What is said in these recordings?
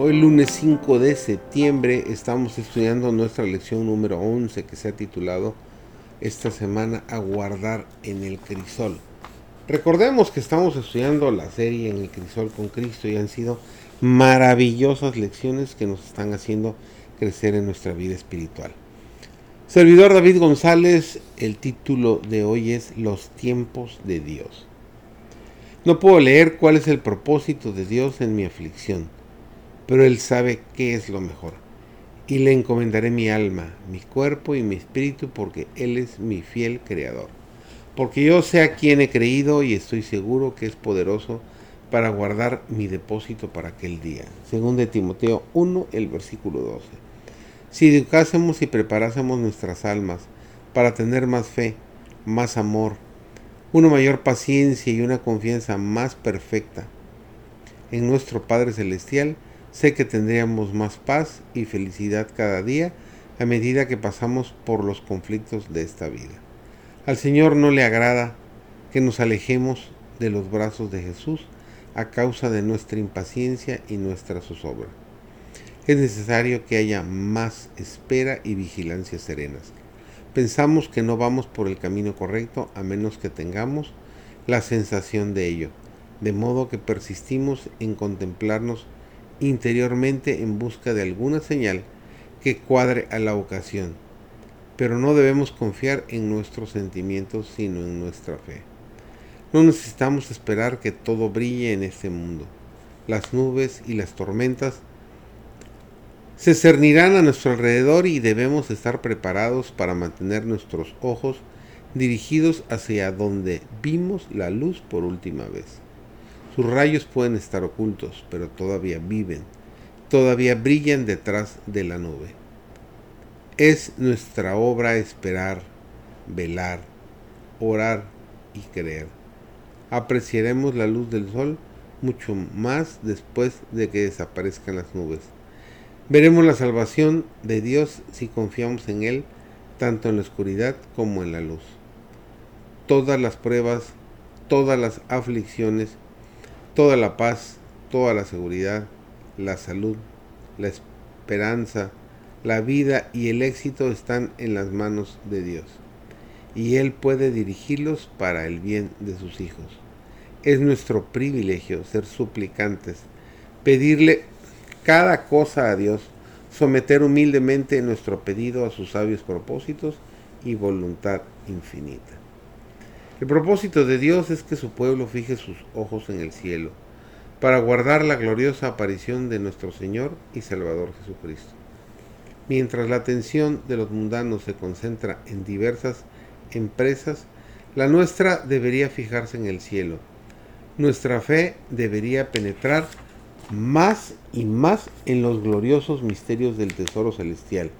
Hoy lunes 5 de septiembre estamos estudiando nuestra lección número 11 que se ha titulado esta semana a guardar en el crisol. Recordemos que estamos estudiando la serie en el crisol con Cristo y han sido maravillosas lecciones que nos están haciendo crecer en nuestra vida espiritual. Servidor David González, el título de hoy es Los tiempos de Dios. No puedo leer cuál es el propósito de Dios en mi aflicción pero Él sabe qué es lo mejor. Y le encomendaré mi alma, mi cuerpo y mi espíritu, porque Él es mi fiel creador. Porque yo sé a quién he creído y estoy seguro que es poderoso para guardar mi depósito para aquel día. Según de Timoteo 1, el versículo 12. Si educásemos y preparásemos nuestras almas para tener más fe, más amor, una mayor paciencia y una confianza más perfecta en nuestro Padre Celestial, Sé que tendríamos más paz y felicidad cada día a medida que pasamos por los conflictos de esta vida. Al Señor no le agrada que nos alejemos de los brazos de Jesús a causa de nuestra impaciencia y nuestra zozobra. Es necesario que haya más espera y vigilancia serenas. Pensamos que no vamos por el camino correcto a menos que tengamos la sensación de ello, de modo que persistimos en contemplarnos interiormente en busca de alguna señal que cuadre a la ocasión, pero no debemos confiar en nuestros sentimientos sino en nuestra fe. No necesitamos esperar que todo brille en este mundo. Las nubes y las tormentas se cernirán a nuestro alrededor y debemos estar preparados para mantener nuestros ojos dirigidos hacia donde vimos la luz por última vez. Sus rayos pueden estar ocultos, pero todavía viven, todavía brillan detrás de la nube. Es nuestra obra esperar, velar, orar y creer. Apreciaremos la luz del sol mucho más después de que desaparezcan las nubes. Veremos la salvación de Dios si confiamos en Él, tanto en la oscuridad como en la luz. Todas las pruebas, todas las aflicciones, toda la paz, toda la seguridad, la salud, la esperanza, la vida y el éxito están en las manos de Dios. Y Él puede dirigirlos para el bien de sus hijos. Es nuestro privilegio ser suplicantes, pedirle cada cosa a Dios, someter humildemente nuestro pedido a sus sabios propósitos y voluntad infinita. El propósito de Dios es que su pueblo fije sus ojos en el cielo, para guardar la gloriosa aparición de nuestro Señor y Salvador Jesucristo. Mientras la atención de los mundanos se concentra en diversas empresas, la nuestra debería fijarse en el cielo. Nuestra fe debería penetrar más y más en los gloriosos misterios del tesoro celestial,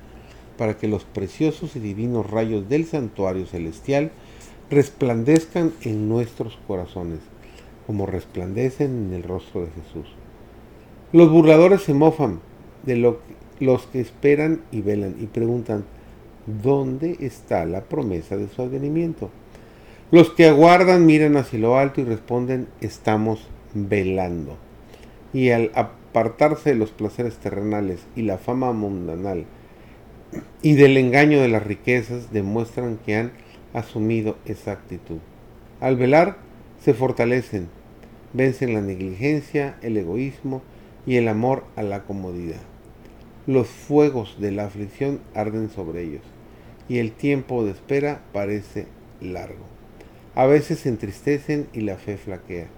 para que los preciosos y divinos rayos del santuario celestial resplandezcan en nuestros corazones, como resplandecen en el rostro de Jesús. Los burladores se mofan de lo, los que esperan y velan y preguntan, ¿dónde está la promesa de su advenimiento? Los que aguardan miran hacia lo alto y responden, estamos velando. Y al apartarse de los placeres terrenales y la fama mundanal y del engaño de las riquezas, demuestran que han asumido esa actitud. Al velar, se fortalecen, vencen la negligencia, el egoísmo y el amor a la comodidad. Los fuegos de la aflicción arden sobre ellos y el tiempo de espera parece largo. A veces se entristecen y la fe flaquea,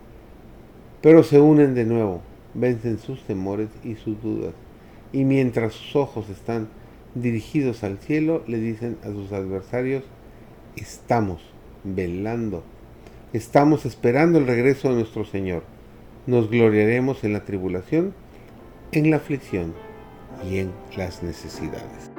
pero se unen de nuevo, vencen sus temores y sus dudas, y mientras sus ojos están dirigidos al cielo, le dicen a sus adversarios, estamos velando, estamos esperando el regreso de nuestro Señor. Nos gloriaremos en la tribulación, en la aflicción y en las necesidades.